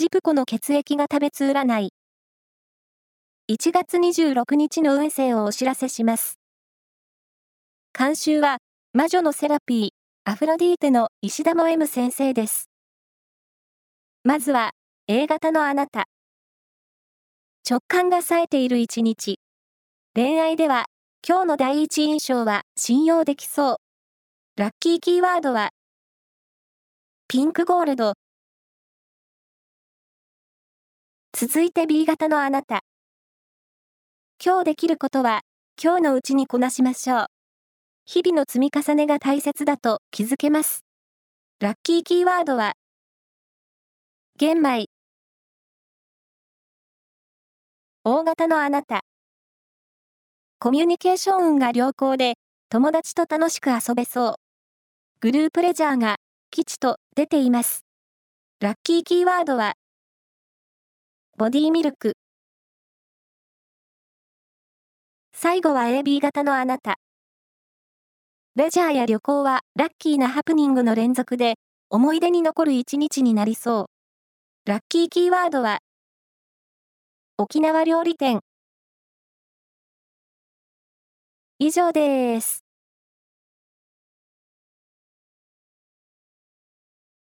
ジプコの血液が食べつ占い。1月26日の運勢をお知らせします。監修は、魔女のセラピー、アフロディーテの石田も M 先生です。まずは、A 型のあなた。直感が冴えている一日。恋愛では、今日の第一印象は信用できそう。ラッキーキーワードは、ピンクゴールド。続いて B 型のあなた。今日できることは、今日のうちにこなしましょう。日々の積み重ねが大切だと気づけます。ラッキーキーワードは、玄米。大型のあなた。コミュニケーション運が良好で、友達と楽しく遊べそう。グループレジャーが吉と出ています。ラッキーキーワードは、ボディミルク。最後は AB 型のあなた。レジャーや旅行はラッキーなハプニングの連続で思い出に残る一日になりそう。ラッキーキーワードは沖縄料理店。以上です。